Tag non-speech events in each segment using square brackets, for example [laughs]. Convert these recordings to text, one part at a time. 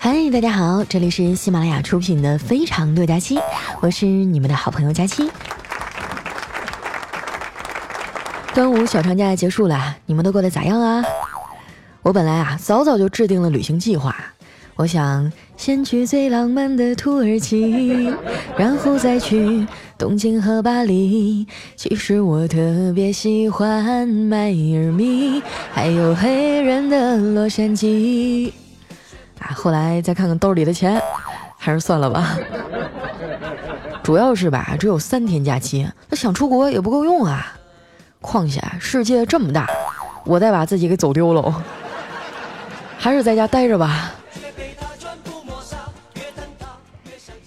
嗨，大家好，这里是喜马拉雅出品的《非常六加七》，我是你们的好朋友佳期。端午小长假结束了，你们都过得咋样啊？我本来啊，早早就制定了旅行计划，我想先去最浪漫的土耳其，然后再去东京和巴黎。其实我特别喜欢迈阿密，还有黑人的洛杉矶。啊，后来再看看兜里的钱，还是算了吧。主要是吧，只有三天假期，那想出国也不够用啊。况且世界这么大，我再把自己给走丢了，还是在家待着吧。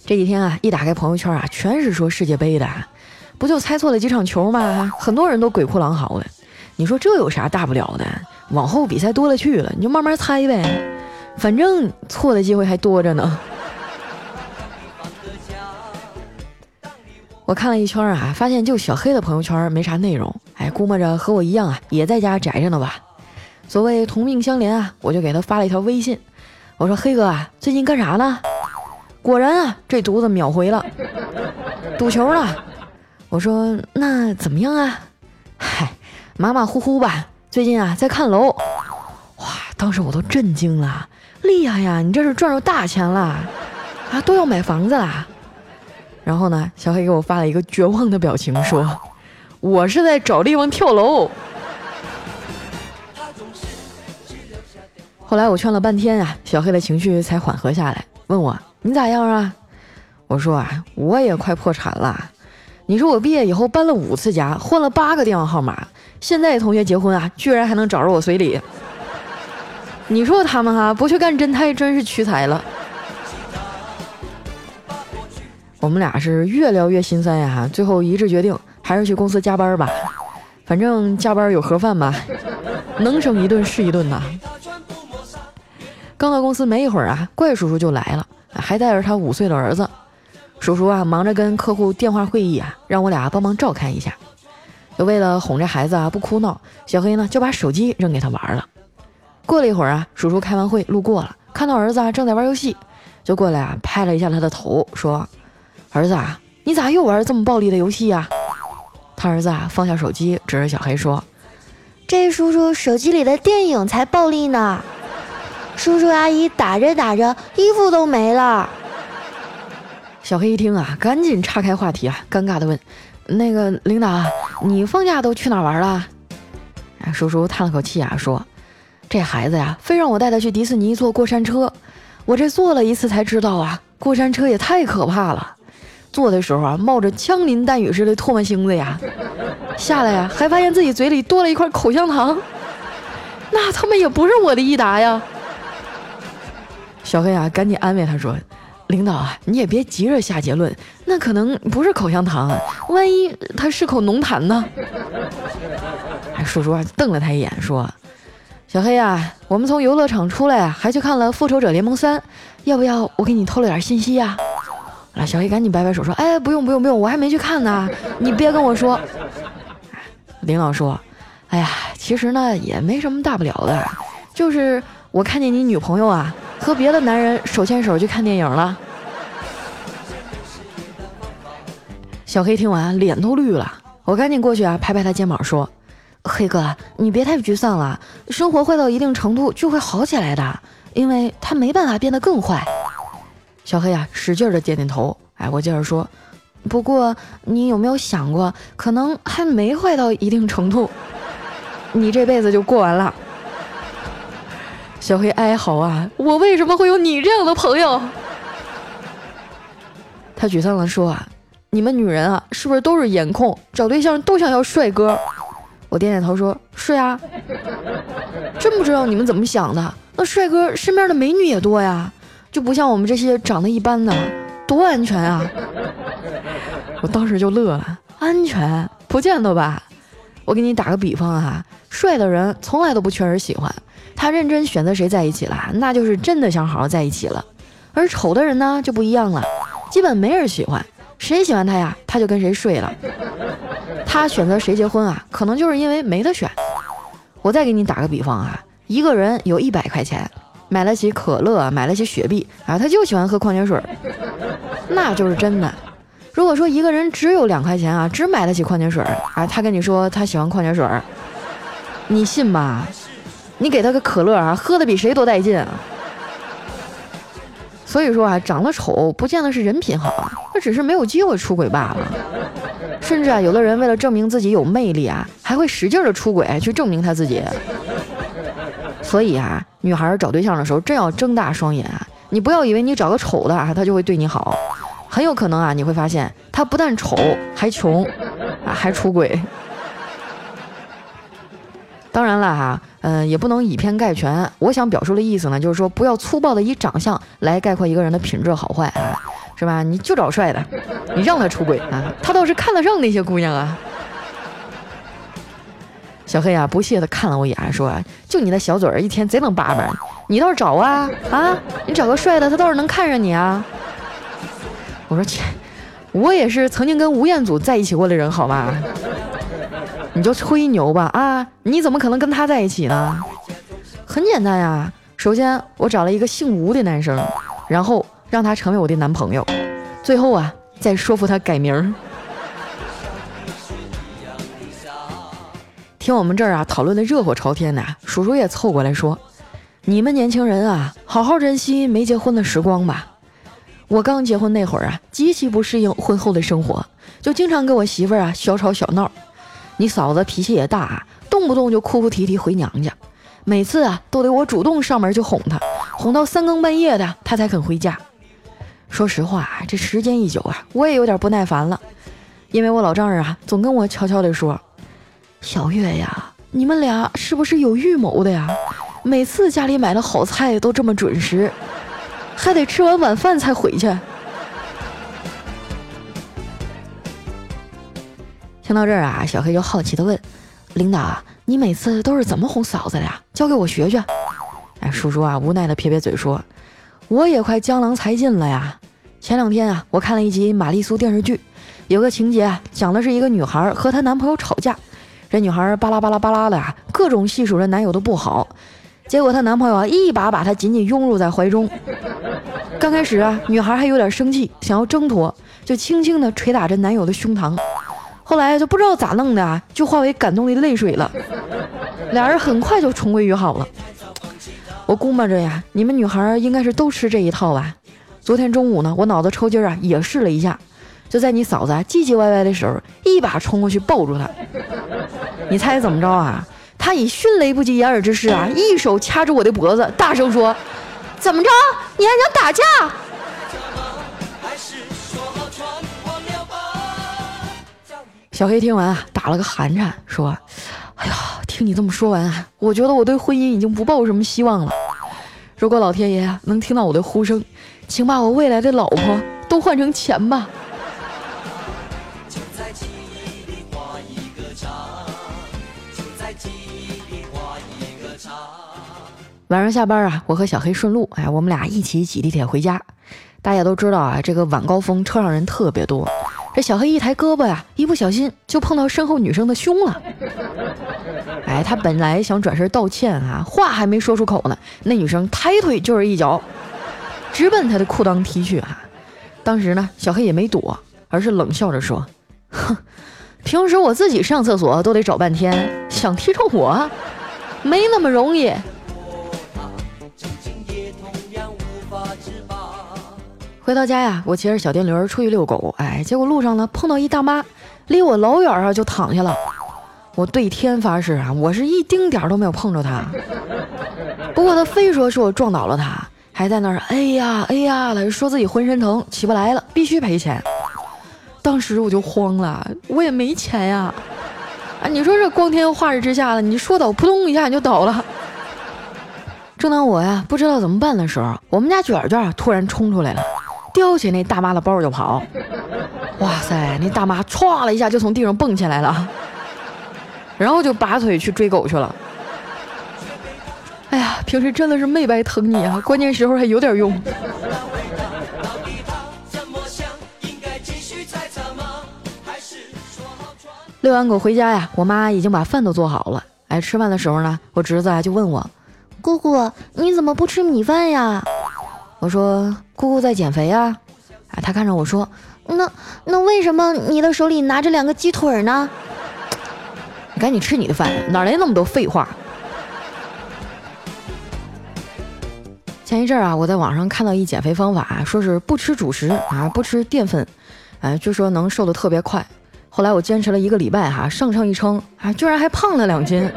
这几天啊，一打开朋友圈啊，全是说世界杯的，不就猜错了几场球吗？很多人都鬼哭狼嚎的。你说这有啥大不了的？往后比赛多了去了，你就慢慢猜呗。反正错的机会还多着呢。我看了一圈啊，发现就小黑的朋友圈没啥内容。哎，估摸着和我一样啊，也在家宅着呢吧。所谓同命相连啊，我就给他发了一条微信，我说：“黑哥啊，最近干啥呢？”果然啊，这犊子秒回了，赌球呢。我说：“那怎么样啊？”嗨，马马虎虎吧。最近啊，在看楼。哇，当时我都震惊了。厉害呀！你这是赚着大钱了啊！都要买房子啦。然后呢，小黑给我发了一个绝望的表情，说：“我是在找地方跳楼。”后来我劝了半天啊，小黑的情绪才缓和下来，问我：“你咋样啊？”我说：“啊，我也快破产了。你说我毕业以后搬了五次家，换了八个电话号码，现在同学结婚啊，居然还能找着我随礼。”你说他们哈不去干侦探，真是屈才了。我们俩是越聊越心酸呀，最后一致决定还是去公司加班吧。反正加班有盒饭吧，能省一顿是一顿呐。刚到公司没一会儿啊，怪叔叔就来了，还带着他五岁的儿子。叔叔啊，忙着跟客户电话会议啊，让我俩帮忙照看一下。就为了哄这孩子啊不哭闹，小黑呢就把手机扔给他玩了。过了一会儿啊，叔叔开完会路过了，看到儿子啊正在玩游戏，就过来啊拍了一下他的头，说：“儿子啊，你咋又玩这么暴力的游戏呀？”他儿子啊放下手机，指着小黑说：“这叔叔手机里的电影才暴力呢！叔叔阿姨打着打着衣服都没了。”小黑一听啊，赶紧岔开话题啊，尴尬的问：“那个领导，你放假都去哪玩了？”叔叔叹了口气啊，说。这孩子呀，非让我带他去迪士尼坐过山车，我这坐了一次才知道啊，过山车也太可怕了。坐的时候啊，冒着枪林弹雨似的唾沫星子呀，下来呀，还发现自己嘴里多了一块口香糖，那他妈也不是我的益达呀。小黑啊，赶紧安慰他说：“领导啊，你也别急着下结论，那可能不是口香糖，万一他是口浓痰呢？” [laughs] 哎，叔叔啊，瞪了他一眼说。小黑呀，我们从游乐场出来啊，还去看了《复仇者联盟三》，要不要我给你透露点信息呀？啊，小黑赶紧摆摆手说：“哎，不用不用不用，我还没去看呢，你别跟我说。”领导说：“哎呀，其实呢也没什么大不了的，就是我看见你女朋友啊和别的男人手牵手去看电影了。”小黑听完脸都绿了，我赶紧过去啊拍拍他肩膀说。黑哥，你别太沮丧了，生活坏到一定程度就会好起来的，因为他没办法变得更坏。小黑啊，使劲的点点头。哎，我接着说，不过你有没有想过，可能还没坏到一定程度，你这辈子就过完了。小黑哀嚎啊，我为什么会有你这样的朋友？他沮丧的说啊，你们女人啊，是不是都是颜控？找对象都想要帅哥？我点点头说：“是呀，真不知道你们怎么想的。那帅哥身边的美女也多呀，就不像我们这些长得一般的，多安全啊！” [laughs] 我当时就乐了，安全不见得吧？我给你打个比方啊，帅的人从来都不缺人喜欢，他认真选择谁在一起了，那就是真的想好好在一起了。而丑的人呢就不一样了，基本没人喜欢，谁喜欢他呀，他就跟谁睡了。他选择谁结婚啊？可能就是因为没得选。我再给你打个比方啊，一个人有一百块钱，买得起可乐，买得起雪碧啊，他就喜欢喝矿泉水，那就是真的。如果说一个人只有两块钱啊，只买得起矿泉水啊，他跟你说他喜欢矿泉水，你信吗？你给他个可乐啊，喝的比谁都带劲！所以说啊，长得丑不见得是人品好啊，他只是没有机会出轨罢了。甚至啊，有的人为了证明自己有魅力啊，还会使劲的出轨去证明他自己。所以啊，女孩找对象的时候真要睁大双眼啊！你不要以为你找个丑的啊，他就会对你好，很有可能啊，你会发现他不但丑，还穷，啊，还出轨。当然了哈，嗯，也不能以偏概全。我想表述的意思呢，就是说不要粗暴的以长相来概括一个人的品质好坏啊，是吧？你就找帅的，你让他出轨啊，他倒是看得上那些姑娘啊。小黑啊，不屑的看了我一眼，说：“就你那小嘴儿，一天贼能叭叭，你倒是找啊啊！你找个帅的，他倒是能看上你啊。”我说：“切，我也是曾经跟吴彦祖在一起过的人，好吧？”你就吹牛吧啊！你怎么可能跟他在一起呢？很简单呀，首先我找了一个姓吴的男生，然后让他成为我的男朋友，最后啊再说服他改名。听我们这儿啊讨论的热火朝天的，叔叔也凑过来说：“你们年轻人啊，好好珍惜没结婚的时光吧。我刚结婚那会儿啊，极其不适应婚后的生活，就经常跟我媳妇儿啊小吵小闹。”你嫂子脾气也大，动不动就哭哭啼啼回娘家，每次啊都得我主动上门去哄她，哄到三更半夜的她才肯回家。说实话，这时间一久啊，我也有点不耐烦了，因为我老丈人啊总跟我悄悄地说：“小月呀，你们俩是不是有预谋的呀？每次家里买的好菜都这么准时，还得吃完晚饭才回去。”听到这儿啊，小黑就好奇的问：“领导，你每次都是怎么哄嫂子的呀？教给我学学。”哎，叔叔啊，无奈的撇撇嘴说：“我也快江郎才尽了呀。前两天啊，我看了一集玛丽苏电视剧，有个情节讲的是一个女孩和她男朋友吵架，这女孩巴拉巴拉巴拉的啊，各种细数着男友的不好，结果她男朋友啊一把把她紧紧拥入在怀中。刚开始啊，女孩还有点生气，想要挣脱，就轻轻的捶打着男友的胸膛。”后来就不知道咋弄的，就化为感动的泪水了。俩人很快就重归于好了。我估摸着呀，你们女孩应该是都吃这一套吧。昨天中午呢，我脑子抽筋啊，也试了一下，就在你嫂子唧唧歪歪的时候，一把冲过去抱住她。你猜怎么着啊？她以迅雷不及掩耳之势啊，一手掐住我的脖子，大声说：“怎么着？你还想打架？”小黑听完啊，打了个寒颤，说：“哎呀，听你这么说完啊，我觉得我对婚姻已经不抱什么希望了。如果老天爷能听到我的呼声，请把我未来的老婆都换成钱吧。”晚上下班啊，我和小黑顺路，哎，我们俩一起挤地铁回家。大家都知道啊，这个晚高峰车上人特别多。这小黑一抬胳膊呀，一不小心就碰到身后女生的胸了。哎，他本来想转身道歉啊，话还没说出口呢，那女生抬腿就是一脚，直奔他的裤裆踢去啊。当时呢，小黑也没躲，而是冷笑着说：“哼，平时我自己上厕所都得找半天，想踢中我，没那么容易。”回到家呀，我骑着小电驴出去遛狗，哎，结果路上呢碰到一大妈，离我老远啊就躺下了。我对天发誓啊，我是一丁点儿都没有碰着她。不过她非说是我撞倒了她，还在那儿哎呀哎呀的说自己浑身疼起不来了，必须赔钱。当时我就慌了，我也没钱呀。啊，你说这光天化日之下的，你说倒扑通一下你就倒了。正当我呀不知道怎么办的时候，我们家卷卷突然冲出来了。叼起那大妈的包就跑，[laughs] 哇塞！那大妈歘了一下就从地上蹦起来了，然后就拔腿去追狗去了。哎呀，平时真的是没白疼你啊，关键时候还有点用。遛完狗回家呀，我妈已经把饭都做好了。哎，吃饭的时候呢，我侄子啊就问我：“姑姑，你怎么不吃米饭呀？我说姑姑在减肥啊。啊，他看着我说，那那为什么你的手里拿着两个鸡腿呢？你赶紧吃你的饭，哪来那么多废话？前一阵啊，我在网上看到一减肥方法，说是不吃主食啊，不吃淀粉，哎，就说能瘦的特别快。后来我坚持了一个礼拜哈，上称一称啊，居然还胖了两斤。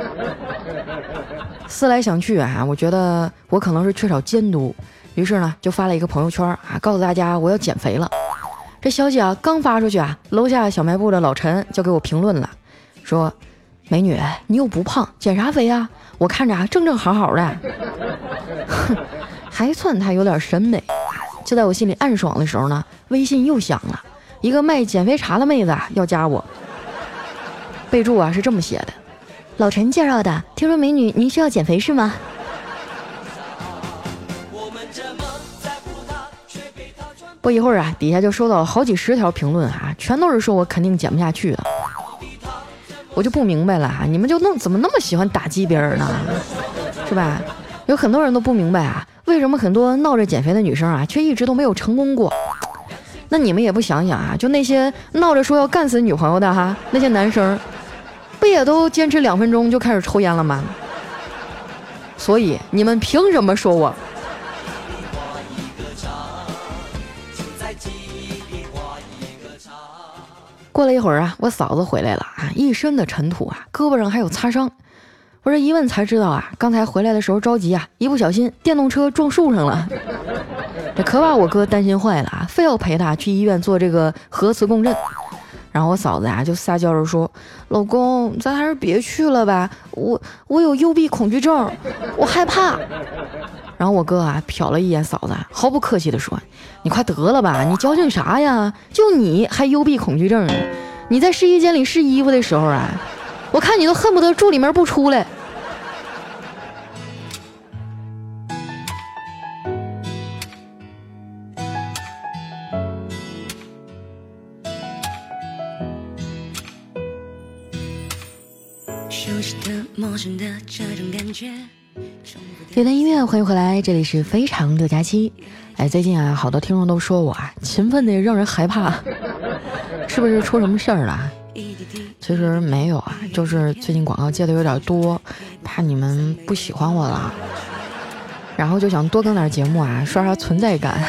思来想去啊，我觉得我可能是缺少监督，于是呢就发了一个朋友圈啊，告诉大家我要减肥了。这消息啊刚发出去啊，楼下小卖部的老陈就给我评论了，说：“美女，你又不胖，减啥肥啊？我看着啊正正好好的。”哼。还算他有点审美，就在我心里暗爽的时候呢，微信又响了，一个卖减肥茶的妹子要加我，备注啊是这么写的：老陈介绍的，听说美女您需要减肥是吗？不一会儿啊，底下就收到了好几十条评论啊，全都是说我肯定减不下去的，我就不明白了啊，你们就弄怎么那么喜欢打击别人呢？是吧？有很多人都不明白啊。为什么很多闹着减肥的女生啊，却一直都没有成功过？那你们也不想想啊，就那些闹着说要干死女朋友的哈，那些男生，不也都坚持两分钟就开始抽烟了吗？所以你们凭什么说我？过了一会儿啊，我嫂子回来了啊，一身的尘土啊，胳膊上还有擦伤。我这一问才知道啊，刚才回来的时候着急啊，一不小心电动车撞树上了，这可把我哥担心坏了啊，非要陪他去医院做这个核磁共振。然后我嫂子呀就撒娇着说：“老公，咱还是别去了吧，我我有幽闭恐惧症，我害怕。”然后我哥啊瞟了一眼嫂子，毫不客气地说：“你快得了吧，你矫情啥呀？就你还幽闭恐惧症呢？你在试衣间里试衣服的时候啊。”我看你都恨不得住里面不出来。熟悉的、陌生的这种感觉有段音乐，欢迎回来，这里是非常六加七。哎，最近啊，好多听众都说我啊，勤奋的让人害怕，[laughs] 是不是出什么事儿了？其实没有啊，就是最近广告接的有点多，怕你们不喜欢我了，然后就想多更点节目啊，刷刷存在感，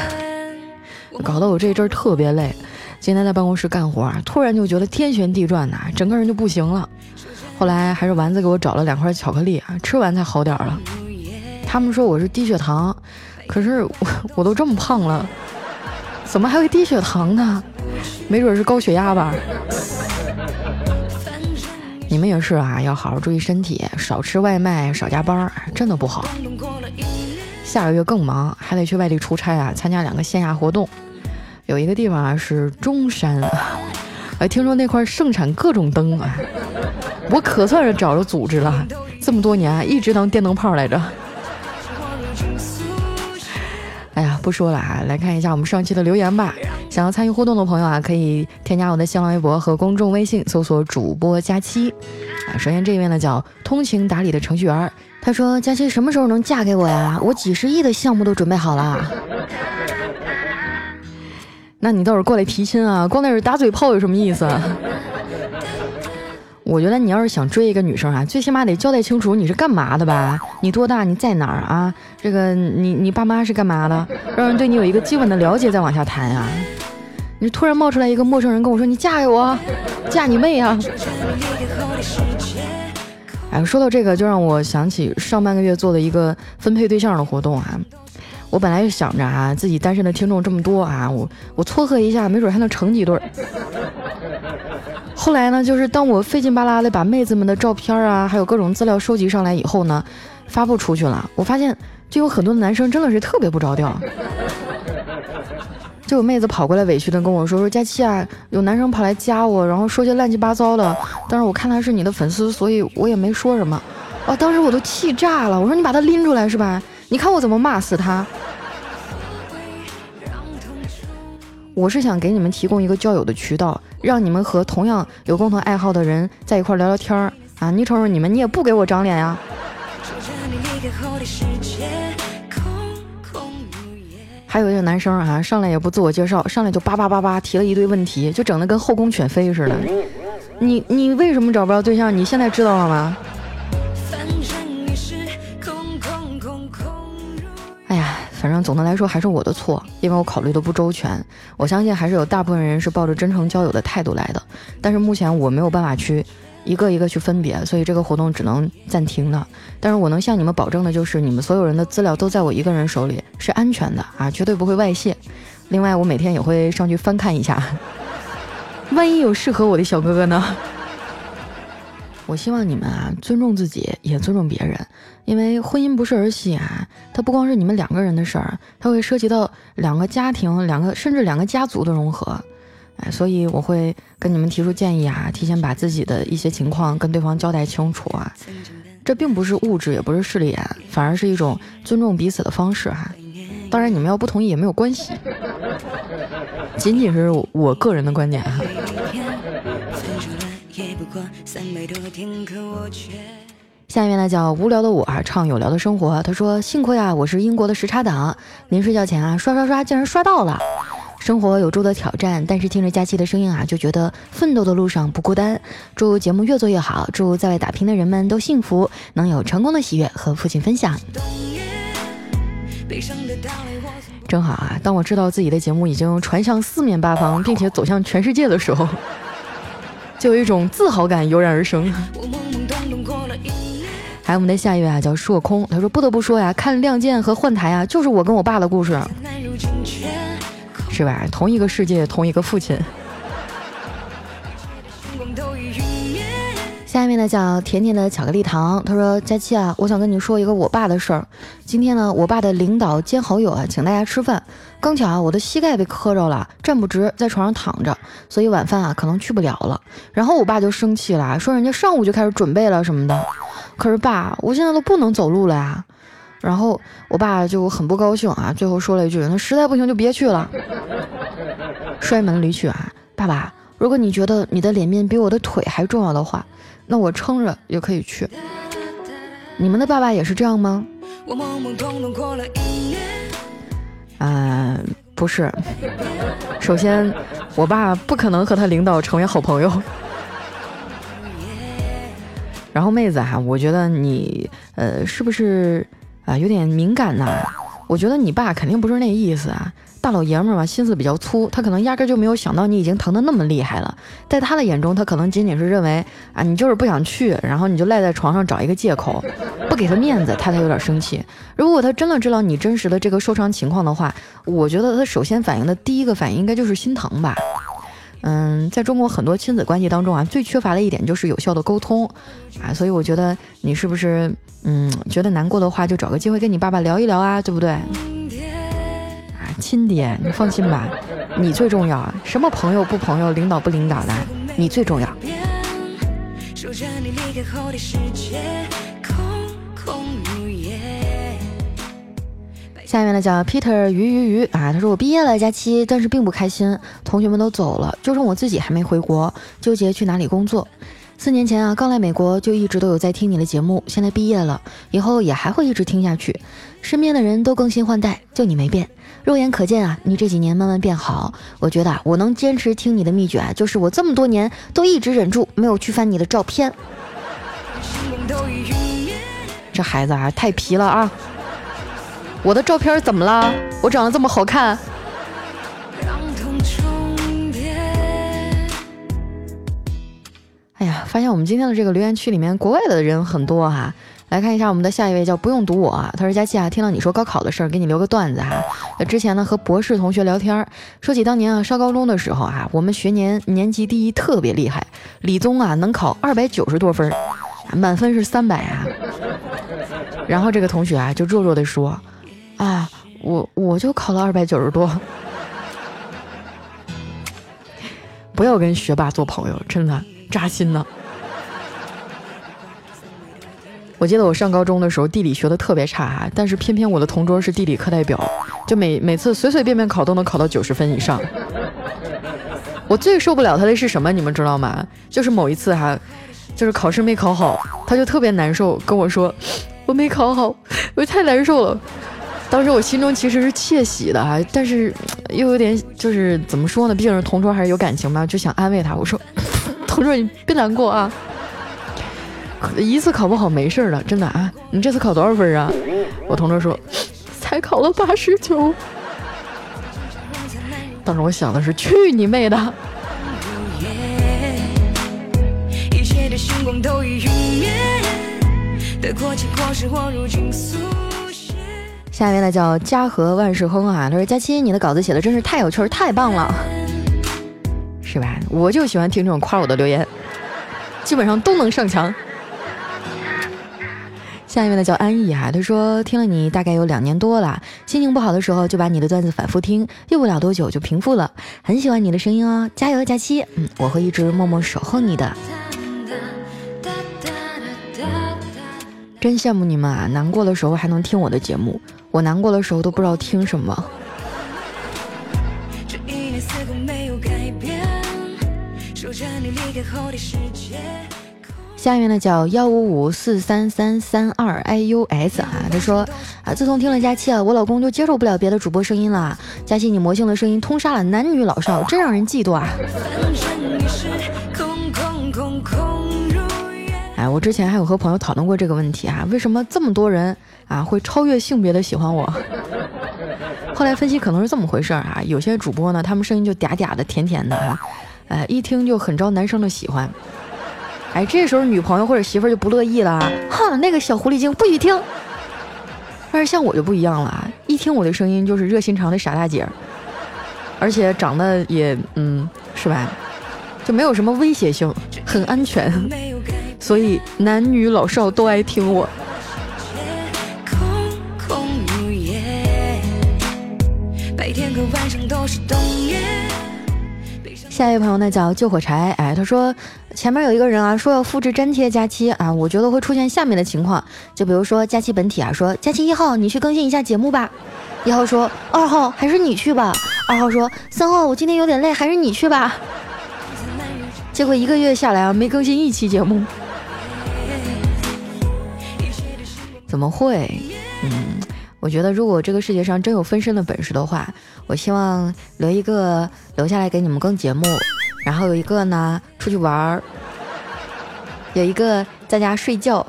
搞得我这一阵特别累。今天在办公室干活，突然就觉得天旋地转呐，整个人就不行了。后来还是丸子给我找了两块巧克力啊，吃完才好点了。他们说我是低血糖，可是我我都这么胖了，怎么还会低血糖呢？没准是高血压吧。你们也是啊，要好好注意身体，少吃外卖，少加班，真的不好。下个月更忙，还得去外地出差啊，参加两个线下活动。有一个地方啊是中山，哎，听说那块盛产各种灯啊，我可算是找着组织了，这么多年一直当电灯泡来着。哎呀，不说了啊，来看一下我们上期的留言吧。想要参与互动的朋友啊，可以添加我的新浪微博和公众微信，搜索主播佳期。啊，首先这一位呢叫通情达理的程序员，他说：“佳期什么时候能嫁给我呀？我几十亿的项目都准备好了。”那你倒是过来提亲啊，光那是打嘴炮有什么意思？[laughs] 我觉得你要是想追一个女生啊，最起码得交代清楚你是干嘛的吧？你多大？你在哪儿啊？这个你你爸妈是干嘛的？让人对你有一个基本的了解再往下谈啊！你突然冒出来一个陌生人跟我说你嫁给我，嫁你妹啊！哎，说到这个就让我想起上半个月做的一个分配对象的活动啊。我本来就想着啊，自己单身的听众这么多啊，我我撮合一下，没准还能成几对儿。后来呢，就是当我费劲巴拉的把妹子们的照片啊，还有各种资料收集上来以后呢，发布出去了。我发现，就有很多男生真的是特别不着调。就有妹子跑过来委屈的跟我说：“说佳期啊，有男生跑来加我，然后说些乱七八糟的。但是我看他是你的粉丝，所以我也没说什么。啊，当时我都气炸了。我说你把他拎出来是吧？你看我怎么骂死他。”我是想给你们提供一个交友的渠道，让你们和同样有共同爱好的人在一块聊聊天儿啊！你瞅瞅你们，你也不给我长脸呀！还有一个男生啊，上来也不自我介绍，上来就叭叭叭叭提了一堆问题，就整的跟后宫犬妃似的。你你为什么找不着对象？你现在知道了吗？反正总的来说还是我的错，因为我考虑的不周全。我相信还是有大部分人是抱着真诚交友的态度来的，但是目前我没有办法去。一个一个去分别，所以这个活动只能暂停的。但是我能向你们保证的就是，你们所有人的资料都在我一个人手里，是安全的啊，绝对不会外泄。另外，我每天也会上去翻看一下，[laughs] 万一有适合我的小哥哥呢？我希望你们啊，尊重自己，也尊重别人，因为婚姻不是儿戏啊，它不光是你们两个人的事儿，它会涉及到两个家庭、两个甚至两个家族的融合。哎，所以我会跟你们提出建议啊，提前把自己的一些情况跟对方交代清楚啊。这并不是物质，也不是势利眼，反而是一种尊重彼此的方式哈。当然，你们要不同意也没有关系，仅仅是我个人的观点哈。下面呢叫无聊的我啊，唱有聊的生活。他说：幸亏啊，我是英国的时差党，临睡觉前啊刷刷刷，竟然刷到了。生活有诸多挑战，但是听着佳期的声音啊，就觉得奋斗的路上不孤单。祝节目越做越好，祝在外打拼的人们都幸福，能有成功的喜悦和父亲分享。正好啊，当我知道自己的节目已经传向四面八方，并且走向全世界的时候，就有一种自豪感油然而生。还有我们的下一位啊，叫硕空，他说不得不说呀，看《亮剑》和《换台》啊，就是我跟我爸的故事。是吧？同一个世界，同一个父亲。下面呢叫甜甜的巧克力糖，他说：佳期啊，我想跟你说一个我爸的事儿。今天呢，我爸的领导兼好友啊，请大家吃饭。刚巧啊，我的膝盖被磕着了，站不直，在床上躺着，所以晚饭啊可能去不了了。然后我爸就生气了，说人家上午就开始准备了什么的。可是爸，我现在都不能走路了呀。然后我爸就很不高兴啊，最后说了一句：“那实在不行就别去了。”摔门离去啊！爸爸，如果你觉得你的脸面比我的腿还重要的话，那我撑着也可以去。你们的爸爸也是这样吗？嗯，不是。首先，我爸不可能和他领导成为好朋友。然后妹子哈，我觉得你呃，是不是？啊，有点敏感呐。我觉得你爸肯定不是那意思啊，大老爷们儿嘛，心思比较粗，他可能压根就没有想到你已经疼得那么厉害了。在他的眼中，他可能仅仅是认为啊，你就是不想去，然后你就赖在床上找一个借口，[laughs] 不给他面子，他才有点生气。如果他真的知道你真实的这个受伤情况的话，我觉得他首先反应的第一个反应应该就是心疼吧。嗯，在中国很多亲子关系当中啊，最缺乏的一点就是有效的沟通啊，所以我觉得你是不是嗯觉得难过的话，就找个机会跟你爸爸聊一聊啊，对不对？亲爹，你放心吧，你最重要啊，什么朋友不朋友，领导不领导的，你最重要。下面呢叫 Peter 鱼鱼鱼啊，他说我毕业了，假期，但是并不开心，同学们都走了，就剩我自己还没回国，纠结去哪里工作。四年前啊，刚来美国就一直都有在听你的节目，现在毕业了，以后也还会一直听下去。身边的人都更新换代，就你没变，肉眼可见啊，你这几年慢慢变好。我觉得啊我能坚持听你的秘诀啊，就是我这么多年都一直忍住没有去翻你的照片。这孩子啊，太皮了啊！我的照片怎么了？我长得这么好看？哎呀，发现我们今天的这个留言区里面，国外的人很多哈。来看一下我们的下一位，叫不用读我。他说：“佳琪啊，听到你说高考的事儿，给你留个段子哈。之前呢和博士同学聊天，说起当年啊上高中的时候啊，我们学年年级第一特别厉害，理综啊能考二百九十多分，满分是三百啊。然后这个同学啊就弱弱的说。”啊，我我就考了二百九十多，不要跟学霸做朋友，真的扎心呢。[laughs] 我记得我上高中的时候，地理学的特别差哈，但是偏偏我的同桌是地理课代表，就每每次随随便便考都能考到九十分以上。我最受不了他的是什么，你们知道吗？就是某一次哈，就是考试没考好，他就特别难受，跟我说。我没考好，我太难受了。当时我心中其实是窃喜的啊，但是又有点就是怎么说呢？毕竟是同桌，还是有感情嘛，就想安慰他。我说：“同桌，你别难过啊，一次考不好没事的，真的啊。你这次考多少分啊？”我同桌说：“才考了八十九。”当时我想的是：“去你妹的！”下面呢叫家和万事亨啊，他说佳期你的稿子写的真是太有趣儿，太棒了，是吧？我就喜欢听这种夸我的留言，基本上都能上墙。下一位呢叫安逸哈，他说听了你大概有两年多了，心情不好的时候就把你的段子反复听，用不了多久就平复了，很喜欢你的声音哦，加油佳期，嗯，我会一直默默守候你的。真羡慕你们啊！难过的时候还能听我的节目，我难过的时候都不知道听什么。这一年似乎没有改变下面呢叫幺五五四三三三二 ius 啊，他说啊，自从听了佳期啊，我老公就接受不了别的主播声音了。佳期你魔性的声音通杀了男女老少，真让人嫉妒啊！哎，我之前还有和朋友讨论过这个问题啊，为什么这么多人啊会超越性别的喜欢我？[laughs] 后来分析可能是这么回事儿啊，有些主播呢，他们声音就嗲嗲的、甜甜的啊，哎，一听就很招男生的喜欢。哎，这时候女朋友或者媳妇儿就不乐意了，哼，那个小狐狸精不许听。但是像我就不一样了，一听我的声音就是热心肠的傻大姐，而且长得也嗯，是吧？就没有什么威胁性，很安全。所以男女老少都爱听我。白天和晚上都是冬夜下一位朋友呢叫救火柴，哎，他说前面有一个人啊说要复制粘贴佳期啊，我觉得会出现下面的情况，就比如说佳期本体啊说佳期一号你去更新一下节目吧，一号说二号还是你去吧，二号说三号我今天有点累还是你去吧，结果一个月下来啊没更新一期节目。怎么会？我觉得如果这个世界上真有分身的本事的话，我希望留一个留下来给你们更节目，然后有一个呢出去玩儿，有一个在家睡觉，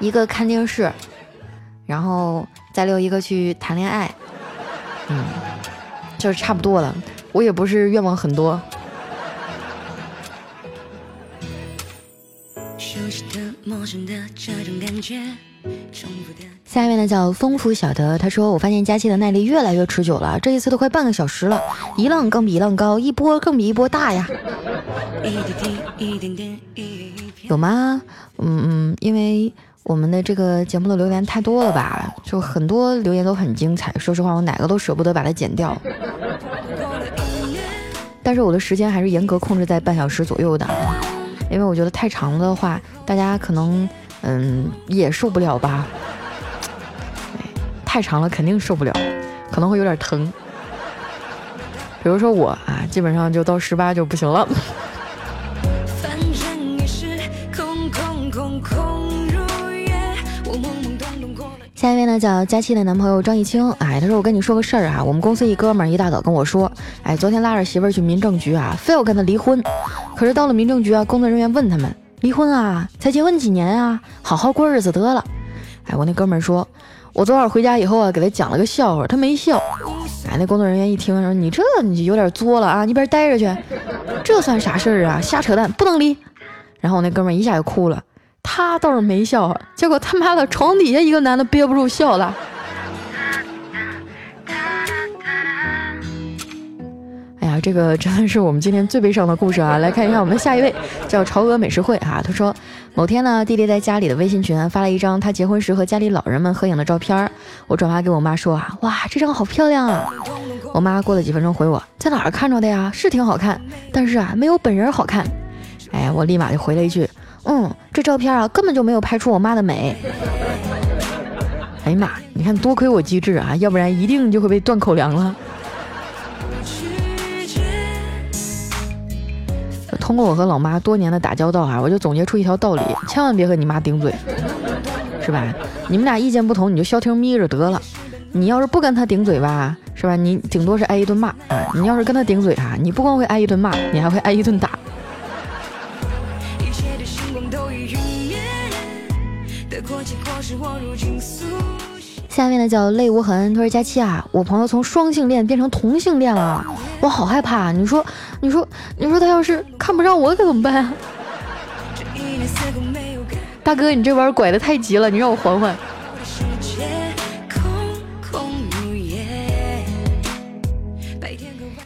一个看电视，然后再留一个去谈恋爱。嗯，就是差不多了。我也不是愿望很多。下一位呢叫丰富小德，他说：“我发现佳期的耐力越来越持久了，这一次都快半个小时了，一浪更比一浪高，一波更比一波大呀。”有吗？嗯嗯，因为我们的这个节目的留言太多了吧，就很多留言都很精彩。说实话，我哪个都舍不得把它剪掉。但是我的时间还是严格控制在半小时左右的。因为我觉得太长的话，大家可能嗯也受不了吧。太长了肯定受不了，可能会有点疼。比如说我啊，基本上就到十八就不行了。下一位呢叫佳期的男朋友张艺清，哎，他说我跟你说个事儿啊，我们公司一哥们儿一大早跟我说，哎，昨天拉着媳妇儿去民政局啊，非要跟他离婚。可是到了民政局啊，工作人员问他们离婚啊，才结婚几年啊，好好过日子得了。哎，我那哥们儿说，我昨晚回家以后啊，给他讲了个笑话，他没笑。哎，那工作人员一听说你这你有点作了啊，你边待着去，这算啥事儿啊，瞎扯淡，不能离。然后我那哥们儿一下就哭了。他倒是没笑，结果他妈的床底下一个男的憋不住笑了。这个真的是我们今天最悲伤的故事啊！[laughs] 来看一下我们下一位，叫朝娥美食会啊。他说，某天呢，弟弟在家里的微信群发了一张他结婚时和家里老人们合影的照片，我转发给我妈说啊，哇，这张好漂亮啊！我妈过了几分钟回我，在哪儿看着的呀？是挺好看，但是啊，没有本人好看。哎，我立马就回了一句。嗯，这照片啊，根本就没有拍出我妈的美。哎呀妈，你看多亏我机智啊，要不然一定就会被断口粮了。通过我和老妈多年的打交道啊，我就总结出一条道理：千万别和你妈顶嘴。是吧？你们俩意见不同，你就消停眯着得了。你要是不跟她顶嘴吧，是吧？你顶多是挨一顿骂啊。你要是跟她顶嘴啊，你不光会挨一顿骂，你还会挨一顿打。下面的叫泪无痕，他说佳期啊，我朋友从双性恋变成同性恋了，我好害怕。你说，你说，你说他要是看不上我可怎么办啊？大哥，你这弯拐的太急了，你让我缓缓。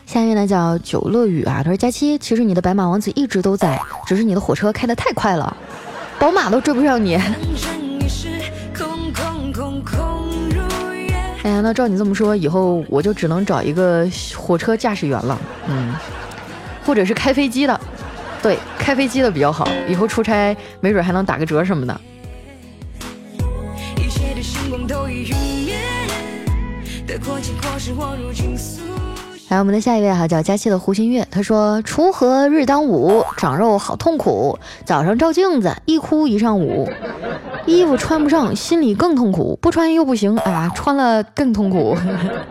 下面呢叫九乐雨啊，他说佳期，其实你的白马王子一直都在，只是你的火车开的太快了，宝马都追不上你。哎呀，那照你这么说，以后我就只能找一个火车驾驶员了，嗯，或者是开飞机的。对，开飞机的比较好，以后出差没准还能打个折什么的。来，我们的下一位哈叫佳期的胡新月，他说：锄禾日当午，长肉好痛苦。早上照镜子，一哭一上午，衣服穿不上，心里更痛苦。不穿又不行，啊，穿了更痛苦。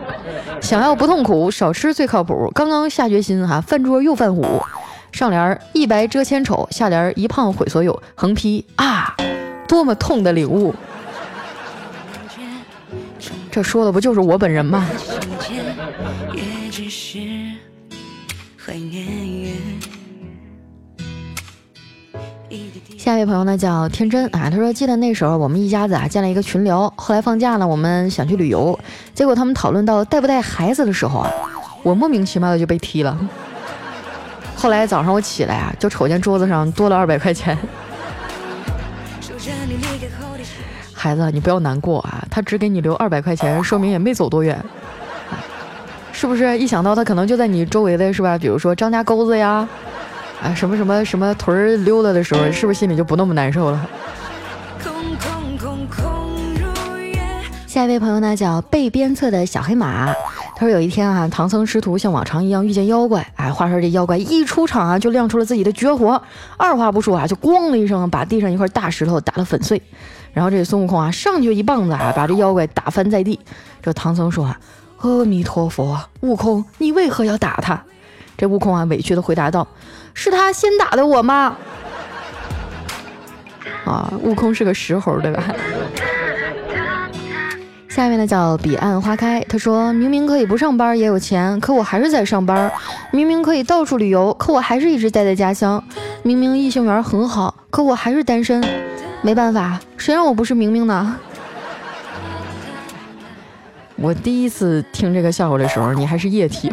[laughs] 想要不痛苦，少吃最靠谱。刚刚下决心哈，饭桌又犯虎。上联一白遮千丑，下联一胖毁所有。横批啊，多么痛的领悟！这说的不就是我本人吗？下一位朋友呢叫天真啊，他说记得那时候我们一家子啊建了一个群聊，后来放假呢，我们想去旅游，结果他们讨论到带不带孩子的时候啊，我莫名其妙的就被踢了。后来早上我起来啊，就瞅见桌子上多了二百块钱。孩子，你不要难过啊，他只给你留二百块钱，说明也没走多远，是不是？一想到他可能就在你周围的是吧？比如说张家沟子呀，啊什么什么什么屯儿溜达的时候，是不是心里就不那么难受了？下一位朋友呢，叫被鞭策的小黑马。他说有一天啊，唐僧师徒像往常一样遇见妖怪，哎，话说这妖怪一出场啊，就亮出了自己的绝活，二话不说啊，就咣的一声把地上一块大石头打得粉碎，然后这孙悟空啊上去一棒子啊，把这妖怪打翻在地。这唐僧说啊，阿弥陀佛，悟空，你为何要打他？这悟空啊委屈的回答道，是他先打的我吗？[laughs] 啊，悟空是个石猴，对吧？下面呢叫彼岸花开，他说明明可以不上班也有钱，可我还是在上班；明明可以到处旅游，可我还是一直待在家乡；明明异性缘很好，可我还是单身。没办法，谁让我不是明明呢？我第一次听这个笑话的时候，你还是液体。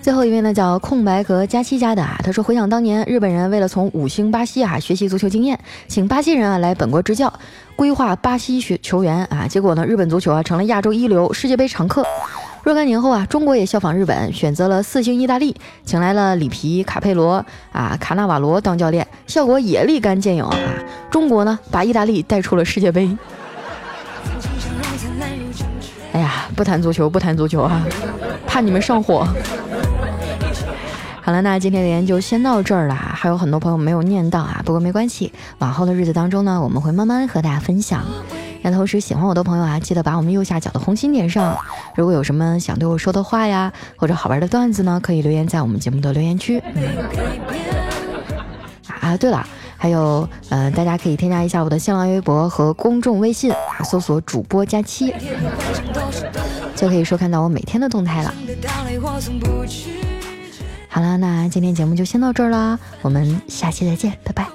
最后一位呢，叫空白格加七家的啊。他说，回想当年日本人为了从五星巴西啊学习足球经验，请巴西人啊来本国执教，规划巴西学球员啊，结果呢，日本足球啊成了亚洲一流，世界杯常客。若干年后啊，中国也效仿日本，选择了四星意大利，请来了里皮、卡佩罗啊、卡纳瓦罗当教练，效果也立竿见影啊。中国呢，把意大利带出了世界杯。哎呀，不谈足球，不谈足球啊，怕你们上火。好了，那今天的言就先到这儿了，还有很多朋友没有念到啊，不过没关系，往后的日子当中呢，我们会慢慢和大家分享。那同时喜欢我的朋友啊，记得把我们右下角的红心点上。如果有什么想对我说的话呀，或者好玩的段子呢，可以留言在我们节目的留言区。啊，对了，还有，呃，大家可以添加一下我的新浪微博和公众微信啊，搜索主播佳期，就可以收看到我每天的动态了。好了，那今天节目就先到这儿啦，我们下期再见，拜拜。